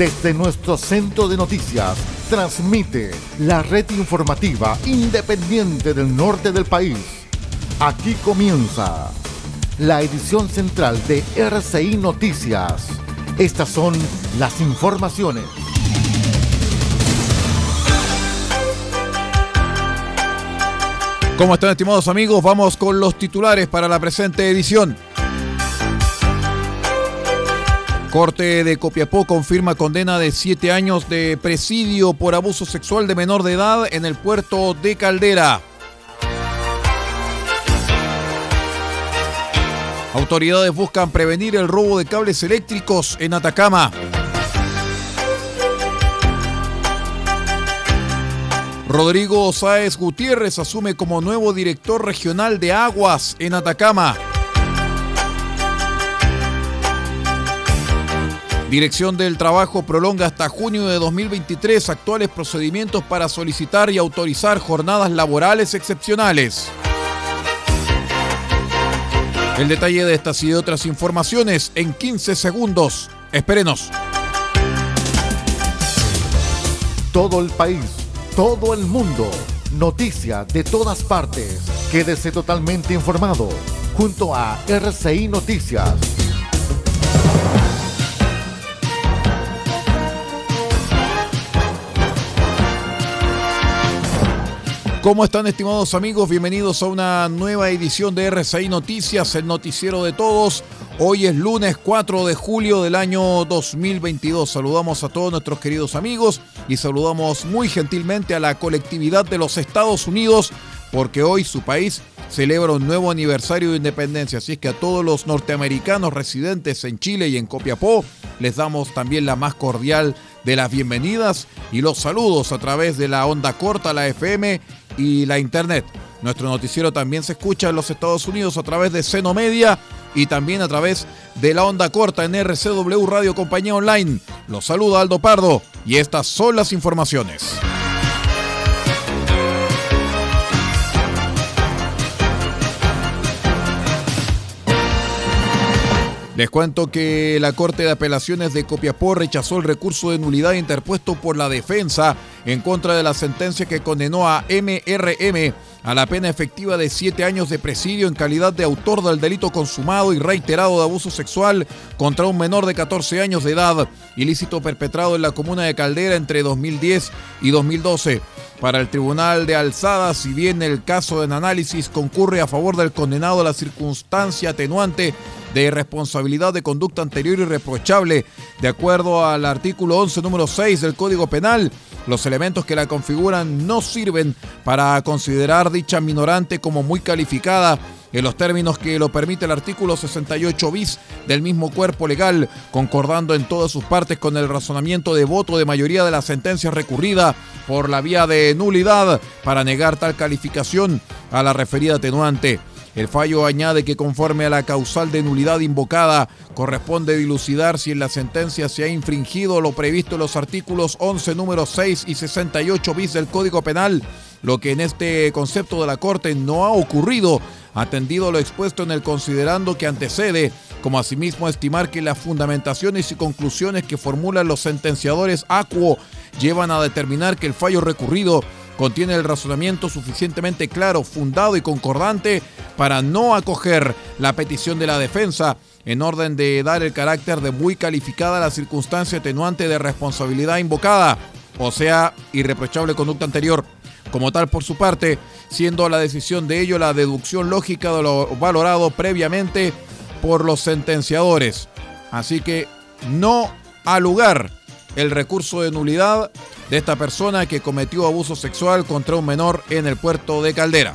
Desde nuestro centro de noticias, transmite la red informativa independiente del norte del país. Aquí comienza la edición central de RCI Noticias. Estas son las informaciones. ¿Cómo están estimados amigos? Vamos con los titulares para la presente edición. Corte de Copiapó confirma condena de siete años de presidio por abuso sexual de menor de edad en el puerto de Caldera. Autoridades buscan prevenir el robo de cables eléctricos en Atacama. Rodrigo Sáez Gutiérrez asume como nuevo director regional de aguas en Atacama. Dirección del Trabajo prolonga hasta junio de 2023 actuales procedimientos para solicitar y autorizar jornadas laborales excepcionales. El detalle de estas y de otras informaciones en 15 segundos. Espérenos. Todo el país, todo el mundo, noticia de todas partes. Quédese totalmente informado junto a RCI Noticias. ¿Cómo están estimados amigos? Bienvenidos a una nueva edición de RCI Noticias, el noticiero de todos. Hoy es lunes 4 de julio del año 2022. Saludamos a todos nuestros queridos amigos y saludamos muy gentilmente a la colectividad de los Estados Unidos porque hoy su país celebra un nuevo aniversario de independencia. Así es que a todos los norteamericanos residentes en Chile y en Copiapó les damos también la más cordial de las bienvenidas y los saludos a través de la onda corta, la FM y la internet. Nuestro noticiero también se escucha en los Estados Unidos a través de Seno Media y también a través de la onda corta en RCW Radio Compañía Online. Los saluda Aldo Pardo y estas son las informaciones. Les cuento que la Corte de Apelaciones de Copiapó rechazó el recurso de nulidad interpuesto por la defensa en contra de la sentencia que condenó a MRM a la pena efectiva de siete años de presidio en calidad de autor del delito consumado y reiterado de abuso sexual contra un menor de 14 años de edad, ilícito perpetrado en la comuna de Caldera entre 2010 y 2012. Para el Tribunal de Alzada, si bien el caso en análisis concurre a favor del condenado a la circunstancia atenuante de responsabilidad de conducta anterior irreprochable, de acuerdo al artículo 11, número 6 del Código Penal, los elementos que la configuran no sirven para considerar dicha minorante como muy calificada en los términos que lo permite el artículo 68 bis del mismo cuerpo legal, concordando en todas sus partes con el razonamiento de voto de mayoría de la sentencia recurrida por la vía de nulidad para negar tal calificación a la referida atenuante. El fallo añade que conforme a la causal de nulidad invocada, corresponde dilucidar si en la sentencia se ha infringido lo previsto en los artículos 11, número 6 y 68 bis del Código Penal, lo que en este concepto de la Corte no ha ocurrido, atendido lo expuesto en el considerando que antecede, como asimismo estimar que las fundamentaciones y conclusiones que formulan los sentenciadores acuo llevan a determinar que el fallo recurrido contiene el razonamiento suficientemente claro, fundado y concordante para no acoger la petición de la defensa en orden de dar el carácter de muy calificada a la circunstancia atenuante de responsabilidad invocada, o sea, irreprochable conducta anterior. Como tal, por su parte, siendo la decisión de ello la deducción lógica de lo valorado previamente por los sentenciadores. Así que no ha lugar el recurso de nulidad de esta persona que cometió abuso sexual contra un menor en el puerto de Caldera.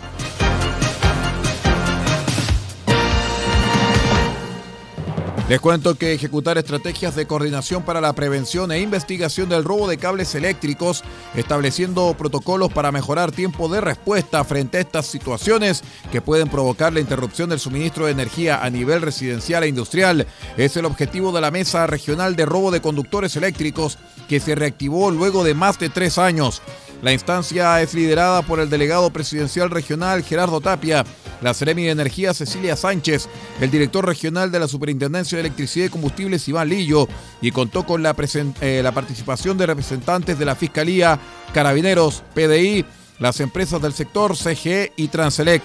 Les cuento que ejecutar estrategias de coordinación para la prevención e investigación del robo de cables eléctricos, estableciendo protocolos para mejorar tiempo de respuesta frente a estas situaciones que pueden provocar la interrupción del suministro de energía a nivel residencial e industrial, es el objetivo de la Mesa Regional de Robo de Conductores Eléctricos que se reactivó luego de más de tres años. La instancia es liderada por el delegado presidencial regional Gerardo Tapia, la Seremi de Energía Cecilia Sánchez, el director regional de la Superintendencia de Electricidad y Combustibles Iván Lillo y contó con la, eh, la participación de representantes de la Fiscalía, Carabineros, PDI, las empresas del sector CGE y Transelec.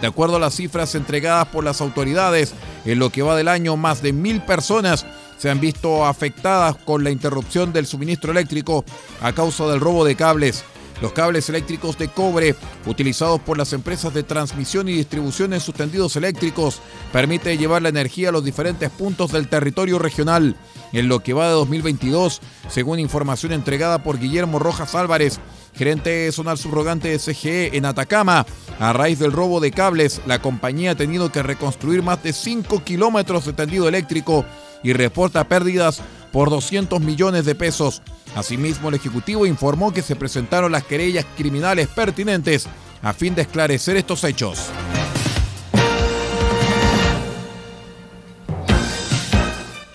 De acuerdo a las cifras entregadas por las autoridades, en lo que va del año, más de mil personas se han visto afectadas con la interrupción del suministro eléctrico a causa del robo de cables. Los cables eléctricos de cobre utilizados por las empresas de transmisión y distribución en sus tendidos eléctricos permite llevar la energía a los diferentes puntos del territorio regional. En lo que va de 2022, según información entregada por Guillermo Rojas Álvarez, gerente zonal subrogante de CGE en Atacama, a raíz del robo de cables, la compañía ha tenido que reconstruir más de 5 kilómetros de tendido eléctrico y reporta pérdidas por 200 millones de pesos. Asimismo, el Ejecutivo informó que se presentaron las querellas criminales pertinentes a fin de esclarecer estos hechos.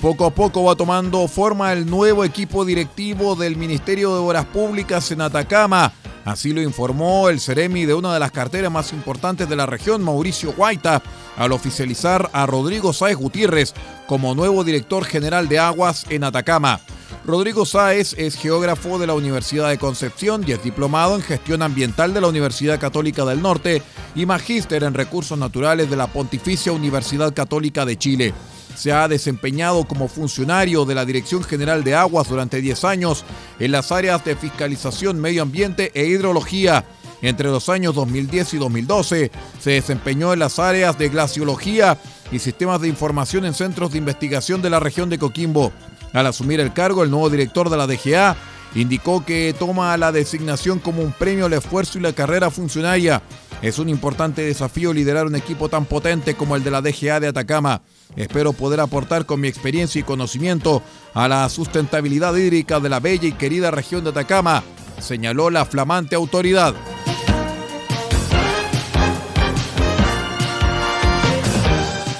Poco a poco va tomando forma el nuevo equipo directivo del Ministerio de Obras Públicas en Atacama. Así lo informó el Ceremi de una de las carteras más importantes de la región, Mauricio Guaita, al oficializar a Rodrigo Sáez Gutiérrez como nuevo director general de aguas en Atacama. Rodrigo Sáez es geógrafo de la Universidad de Concepción y es diplomado en gestión ambiental de la Universidad Católica del Norte y magíster en recursos naturales de la Pontificia Universidad Católica de Chile. Se ha desempeñado como funcionario de la Dirección General de Aguas durante 10 años en las áreas de fiscalización, medio ambiente e hidrología. Entre los años 2010 y 2012 se desempeñó en las áreas de glaciología y sistemas de información en centros de investigación de la región de Coquimbo. Al asumir el cargo, el nuevo director de la DGA indicó que toma la designación como un premio al esfuerzo y la carrera funcionaria. Es un importante desafío liderar un equipo tan potente como el de la DGA de Atacama. Espero poder aportar con mi experiencia y conocimiento a la sustentabilidad hídrica de la bella y querida región de Atacama, señaló la flamante autoridad.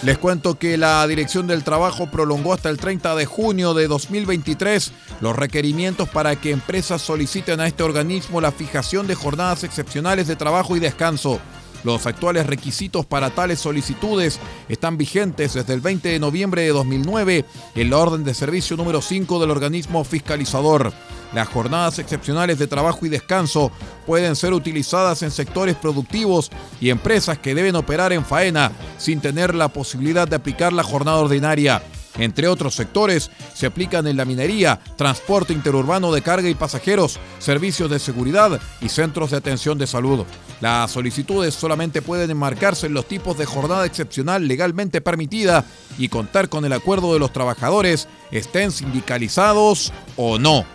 Les cuento que la Dirección del Trabajo prolongó hasta el 30 de junio de 2023 los requerimientos para que empresas soliciten a este organismo la fijación de jornadas excepcionales de trabajo y descanso. Los actuales requisitos para tales solicitudes están vigentes desde el 20 de noviembre de 2009 en la orden de servicio número 5 del organismo fiscalizador. Las jornadas excepcionales de trabajo y descanso pueden ser utilizadas en sectores productivos y empresas que deben operar en faena sin tener la posibilidad de aplicar la jornada ordinaria. Entre otros sectores, se aplican en la minería, transporte interurbano de carga y pasajeros, servicios de seguridad y centros de atención de salud. Las solicitudes solamente pueden enmarcarse en los tipos de jornada excepcional legalmente permitida y contar con el acuerdo de los trabajadores, estén sindicalizados o no.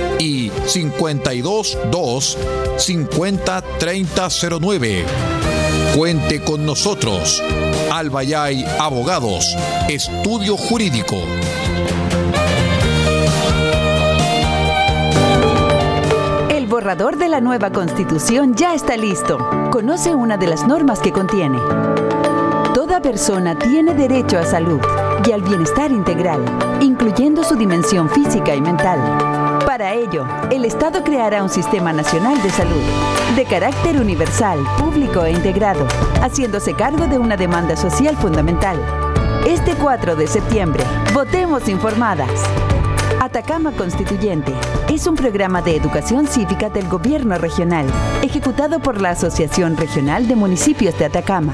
y 522 50 3009. Cuente con nosotros. Albayay Abogados, Estudio Jurídico. borrador de la nueva constitución ya está listo. Conoce una de las normas que contiene. Toda persona tiene derecho a salud y al bienestar integral, incluyendo su dimensión física y mental. Para ello, el Estado creará un sistema nacional de salud, de carácter universal, público e integrado, haciéndose cargo de una demanda social fundamental. Este 4 de septiembre, votemos informadas. Atacama Constituyente es un programa de educación cívica del gobierno regional, ejecutado por la Asociación Regional de Municipios de Atacama.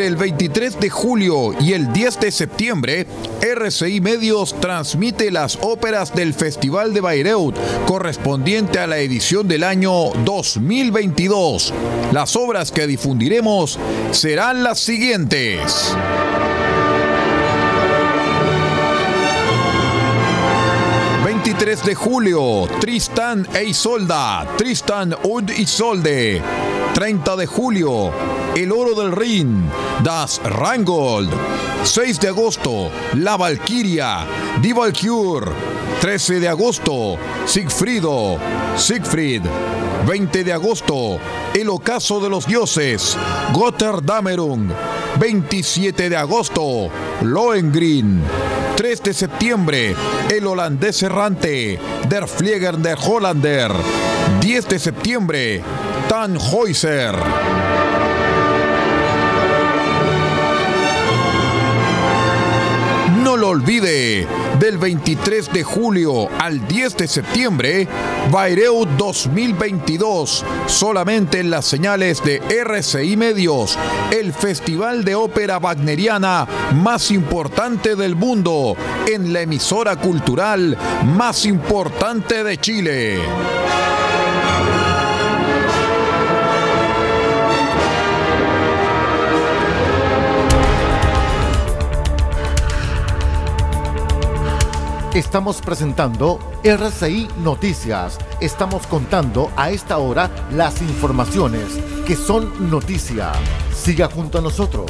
El 23 de julio y el 10 de septiembre, RCI Medios transmite las óperas del Festival de Bayreuth correspondiente a la edición del año 2022. Las obras que difundiremos serán las siguientes. de julio, Tristan e Isolda, Tristan und Isolde. 30 de julio, El Oro del Rin, Das Rangold. 6 de agosto, La Valquiria, Die Valkyr. 13 de agosto, Sigfrido, Siegfried. 20 de agosto, El Ocaso de los Dioses, Gotterdamerung. 27 de agosto, Lohengrin. 3 de septiembre, el holandés errante, Der Flieger der Hollander. 10 de septiembre, Tannhäuser. Lo olvide, del 23 de julio al 10 de septiembre, Bayreuth 2022, solamente en las señales de RCI Medios, el festival de ópera wagneriana más importante del mundo, en la emisora cultural más importante de Chile. Estamos presentando RCI Noticias. Estamos contando a esta hora las informaciones que son noticia. Siga junto a nosotros.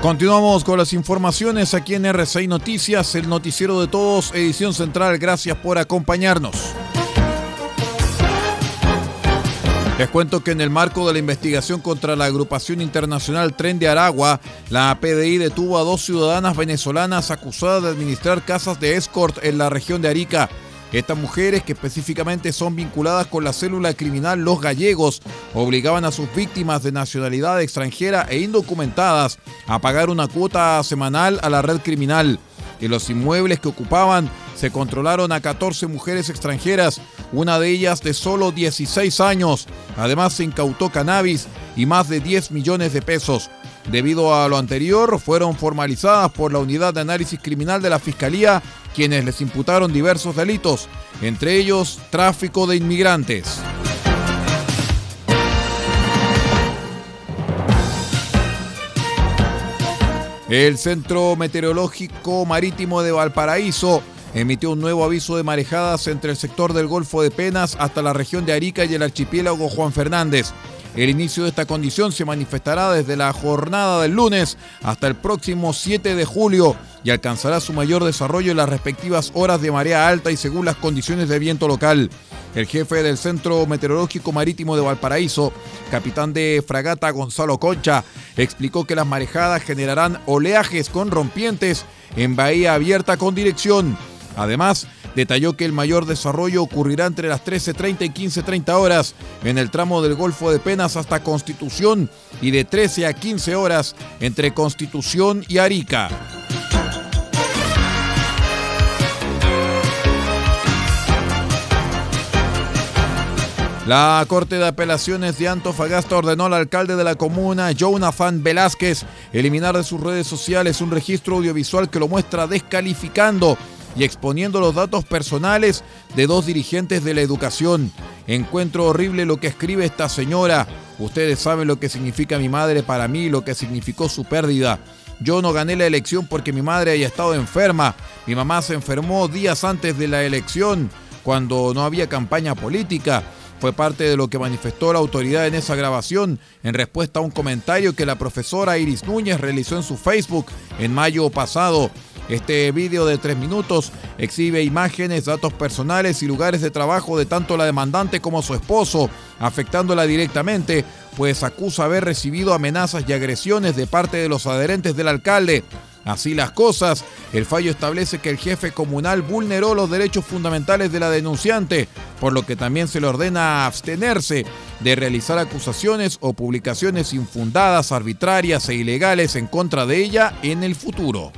Continuamos con las informaciones aquí en RCI Noticias, el noticiero de todos, edición central. Gracias por acompañarnos. Les cuento que en el marco de la investigación contra la agrupación internacional Tren de Aragua, la PDI detuvo a dos ciudadanas venezolanas acusadas de administrar casas de escort en la región de Arica. Estas mujeres, que específicamente son vinculadas con la célula criminal Los Gallegos, obligaban a sus víctimas de nacionalidad extranjera e indocumentadas a pagar una cuota semanal a la red criminal. En los inmuebles que ocupaban se controlaron a 14 mujeres extranjeras, una de ellas de solo 16 años. Además se incautó cannabis y más de 10 millones de pesos. Debido a lo anterior, fueron formalizadas por la Unidad de Análisis Criminal de la Fiscalía, quienes les imputaron diversos delitos, entre ellos tráfico de inmigrantes. El Centro Meteorológico Marítimo de Valparaíso emitió un nuevo aviso de marejadas entre el sector del Golfo de Penas hasta la región de Arica y el archipiélago Juan Fernández. El inicio de esta condición se manifestará desde la jornada del lunes hasta el próximo 7 de julio y alcanzará su mayor desarrollo en las respectivas horas de marea alta y según las condiciones de viento local. El jefe del Centro Meteorológico Marítimo de Valparaíso, capitán de fragata Gonzalo Concha, explicó que las marejadas generarán oleajes con rompientes en bahía abierta con dirección Además, detalló que el mayor desarrollo ocurrirá entre las 13.30 y 15.30 horas en el tramo del Golfo de Penas hasta Constitución y de 13 a 15 horas entre Constitución y Arica. La Corte de Apelaciones de Antofagasta ordenó al alcalde de la comuna, Jonathan Velázquez, eliminar de sus redes sociales un registro audiovisual que lo muestra descalificando y exponiendo los datos personales de dos dirigentes de la educación. Encuentro horrible lo que escribe esta señora. Ustedes saben lo que significa mi madre para mí, lo que significó su pérdida. Yo no gané la elección porque mi madre haya estado enferma. Mi mamá se enfermó días antes de la elección, cuando no había campaña política. Fue parte de lo que manifestó la autoridad en esa grabación en respuesta a un comentario que la profesora Iris Núñez realizó en su Facebook en mayo pasado. Este vídeo de tres minutos exhibe imágenes, datos personales y lugares de trabajo de tanto la demandante como su esposo, afectándola directamente, pues acusa haber recibido amenazas y agresiones de parte de los adherentes del alcalde. Así las cosas, el fallo establece que el jefe comunal vulneró los derechos fundamentales de la denunciante, por lo que también se le ordena abstenerse de realizar acusaciones o publicaciones infundadas, arbitrarias e ilegales en contra de ella en el futuro.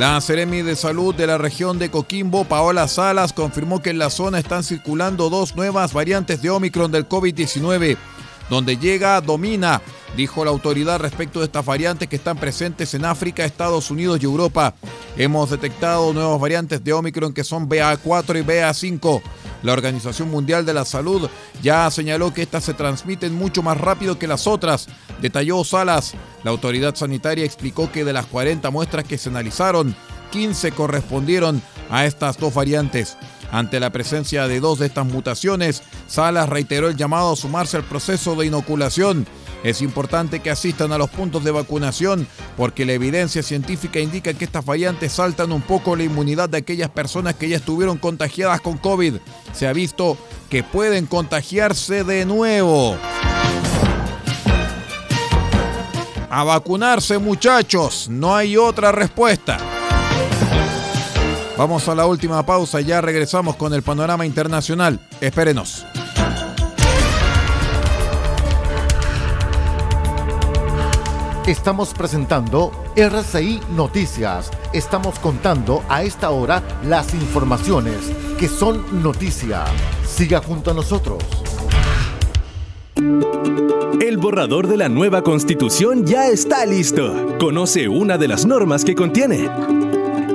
La Seremi de Salud de la región de Coquimbo, Paola Salas, confirmó que en la zona están circulando dos nuevas variantes de Omicron del COVID-19. Donde llega, domina, dijo la autoridad respecto de estas variantes que están presentes en África, Estados Unidos y Europa. Hemos detectado nuevas variantes de Omicron que son BA4 y BA5. La Organización Mundial de la Salud ya señaló que estas se transmiten mucho más rápido que las otras, detalló Salas. La autoridad sanitaria explicó que de las 40 muestras que se analizaron, 15 correspondieron a estas dos variantes. Ante la presencia de dos de estas mutaciones, Salas reiteró el llamado a sumarse al proceso de inoculación es importante que asistan a los puntos de vacunación porque la evidencia científica indica que estas variantes saltan un poco la inmunidad de aquellas personas que ya estuvieron contagiadas con COVID. Se ha visto que pueden contagiarse de nuevo. A vacunarse muchachos, no hay otra respuesta. Vamos a la última pausa, ya regresamos con el panorama internacional. Espérenos. Estamos presentando RCI Noticias. Estamos contando a esta hora las informaciones que son noticia. Siga junto a nosotros. El borrador de la nueva constitución ya está listo. Conoce una de las normas que contiene.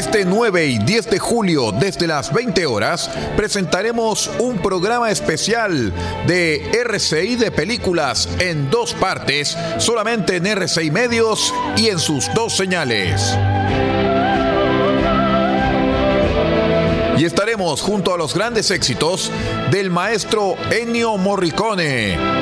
Este 9 y 10 de julio, desde las 20 horas, presentaremos un programa especial de RCI de películas en dos partes, solamente en RCI Medios y en sus dos señales. Y estaremos junto a los grandes éxitos del maestro Ennio Morricone.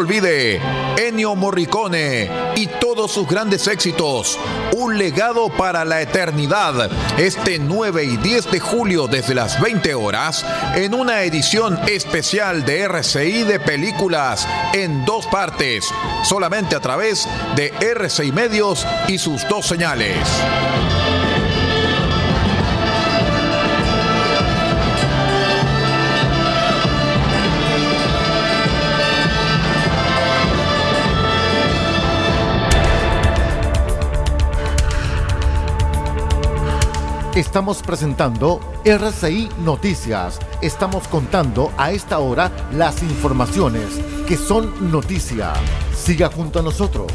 olvide, Ennio Morricone y todos sus grandes éxitos. Un legado para la eternidad. Este 9 y 10 de julio desde las 20 horas en una edición especial de RCI de películas en dos partes, solamente a través de RCI Medios y sus dos señales. Estamos presentando RCI Noticias. Estamos contando a esta hora las informaciones que son noticia. Siga junto a nosotros.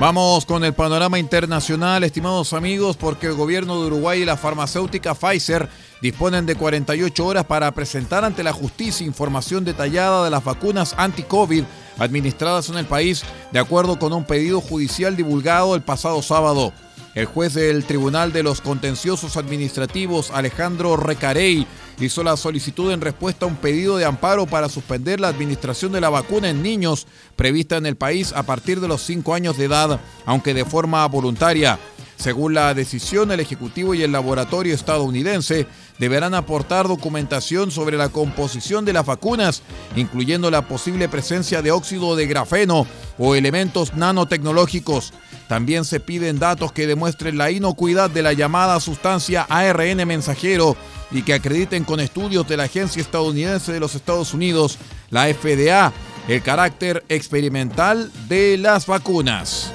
Vamos con el panorama internacional, estimados amigos, porque el gobierno de Uruguay y la farmacéutica Pfizer disponen de 48 horas para presentar ante la justicia información detallada de las vacunas anti-COVID administradas en el país, de acuerdo con un pedido judicial divulgado el pasado sábado. El juez del Tribunal de los Contenciosos Administrativos, Alejandro Recarey, hizo la solicitud en respuesta a un pedido de amparo para suspender la administración de la vacuna en niños prevista en el país a partir de los 5 años de edad, aunque de forma voluntaria. Según la decisión, el Ejecutivo y el laboratorio estadounidense deberán aportar documentación sobre la composición de las vacunas, incluyendo la posible presencia de óxido de grafeno o elementos nanotecnológicos. También se piden datos que demuestren la inocuidad de la llamada sustancia ARN mensajero y que acrediten con estudios de la Agencia Estadounidense de los Estados Unidos, la FDA, el carácter experimental de las vacunas.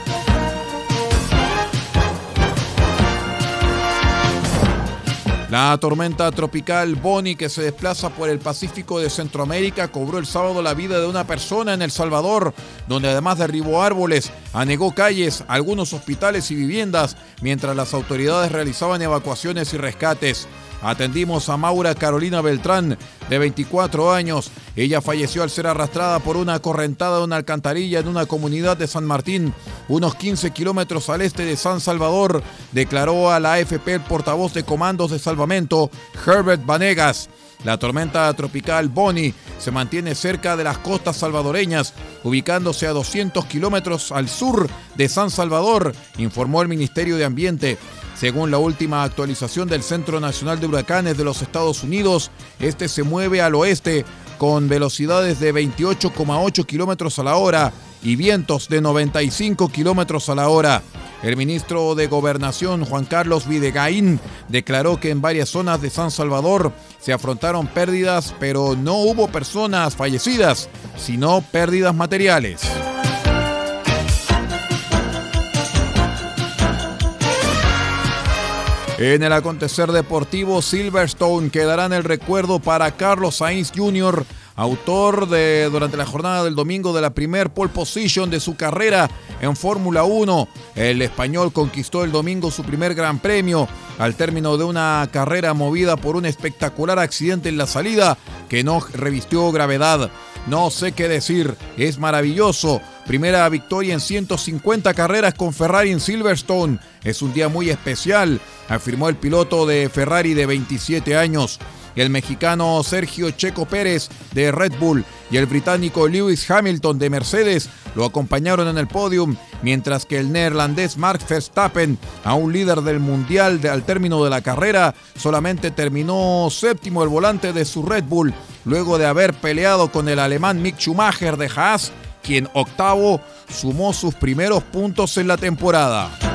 La tormenta tropical Bonnie que se desplaza por el Pacífico de Centroamérica cobró el sábado la vida de una persona en El Salvador, donde además derribó árboles, anegó calles, algunos hospitales y viviendas, mientras las autoridades realizaban evacuaciones y rescates. Atendimos a Maura Carolina Beltrán, de 24 años. Ella falleció al ser arrastrada por una correntada de una alcantarilla en una comunidad de San Martín, unos 15 kilómetros al este de San Salvador, declaró a la AFP el portavoz de comandos de salvamento, Herbert Vanegas. La tormenta tropical Bonnie se mantiene cerca de las costas salvadoreñas, ubicándose a 200 kilómetros al sur de San Salvador, informó el Ministerio de Ambiente. Según la última actualización del Centro Nacional de Huracanes de los Estados Unidos, este se mueve al oeste con velocidades de 28,8 kilómetros a la hora y vientos de 95 kilómetros a la hora. El ministro de Gobernación, Juan Carlos Videgaín, declaró que en varias zonas de San Salvador se afrontaron pérdidas, pero no hubo personas fallecidas, sino pérdidas materiales. En el acontecer deportivo, Silverstone quedará en el recuerdo para Carlos Sainz Jr., autor de durante la jornada del domingo de la primer pole position de su carrera en Fórmula 1. El español conquistó el domingo su primer gran premio al término de una carrera movida por un espectacular accidente en la salida que no revistió gravedad. No sé qué decir, es maravilloso. Primera victoria en 150 carreras con Ferrari en Silverstone. Es un día muy especial, afirmó el piloto de Ferrari de 27 años. El mexicano Sergio Checo Pérez de Red Bull y el británico Lewis Hamilton de Mercedes lo acompañaron en el podium, mientras que el neerlandés Mark Verstappen, aún líder del mundial al término de la carrera, solamente terminó séptimo el volante de su Red Bull luego de haber peleado con el alemán Mick Schumacher de Haas, quien octavo sumó sus primeros puntos en la temporada.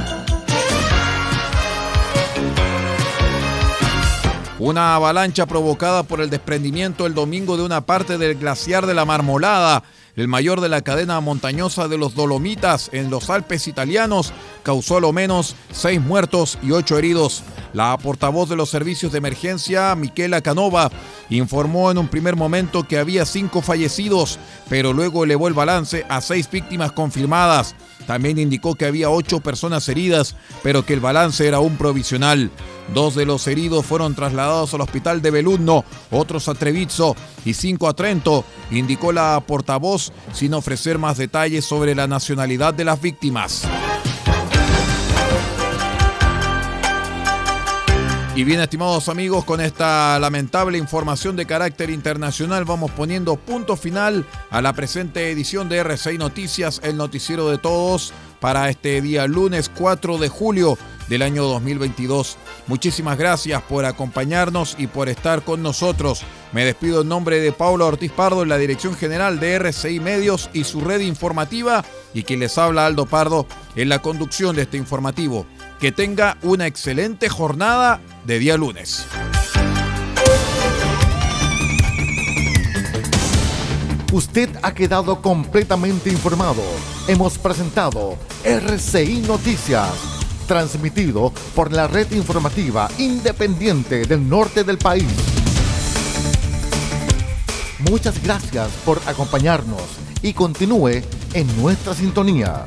Una avalancha provocada por el desprendimiento el domingo de una parte del glaciar de la Marmolada el mayor de la cadena montañosa de los Dolomitas en los Alpes italianos, causó lo menos seis muertos y ocho heridos. La portavoz de los servicios de emergencia, Miquela Canova, informó en un primer momento que había cinco fallecidos, pero luego elevó el balance a seis víctimas confirmadas. También indicó que había ocho personas heridas, pero que el balance era un provisional. Dos de los heridos fueron trasladados al hospital de Beludno, otros a Trevizzo y cinco a Trento, indicó la portavoz sin ofrecer más detalles sobre la nacionalidad de las víctimas. Y bien, estimados amigos, con esta lamentable información de carácter internacional vamos poniendo punto final a la presente edición de RCI Noticias, el noticiero de todos, para este día lunes 4 de julio del año 2022. Muchísimas gracias por acompañarnos y por estar con nosotros. Me despido en nombre de Paula Ortiz Pardo en la Dirección General de RCI Medios y su red informativa y quien les habla Aldo Pardo en la conducción de este informativo. Que tenga una excelente jornada de día lunes. Usted ha quedado completamente informado. Hemos presentado RCI Noticias, transmitido por la red informativa independiente del norte del país. Muchas gracias por acompañarnos y continúe en nuestra sintonía.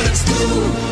eres tú.